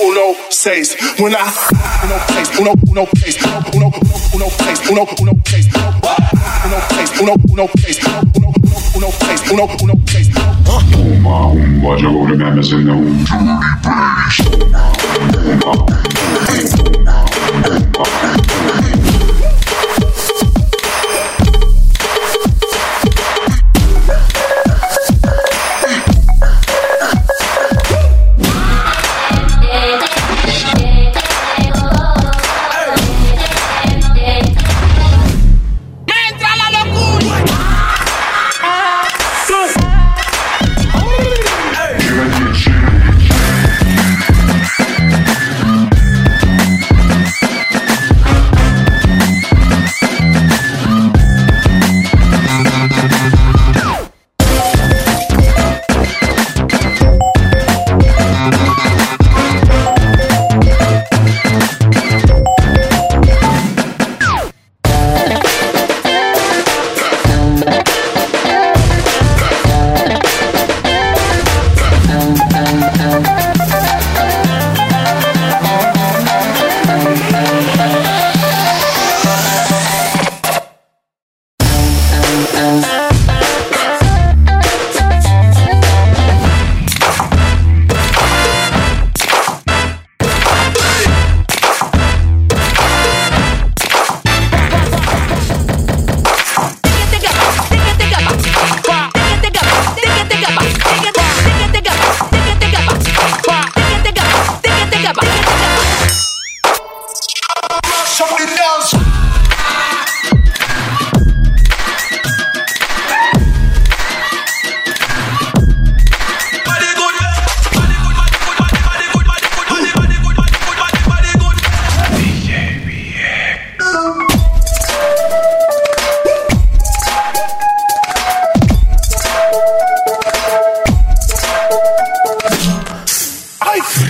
uno seis. When I uno seis, uno uno seis, uno uno seis, uno uno seis, uno seis, uno uno seis, uno uno seis, uno uno seis. Uma, uma, já vou lembrar, mas um. Ay.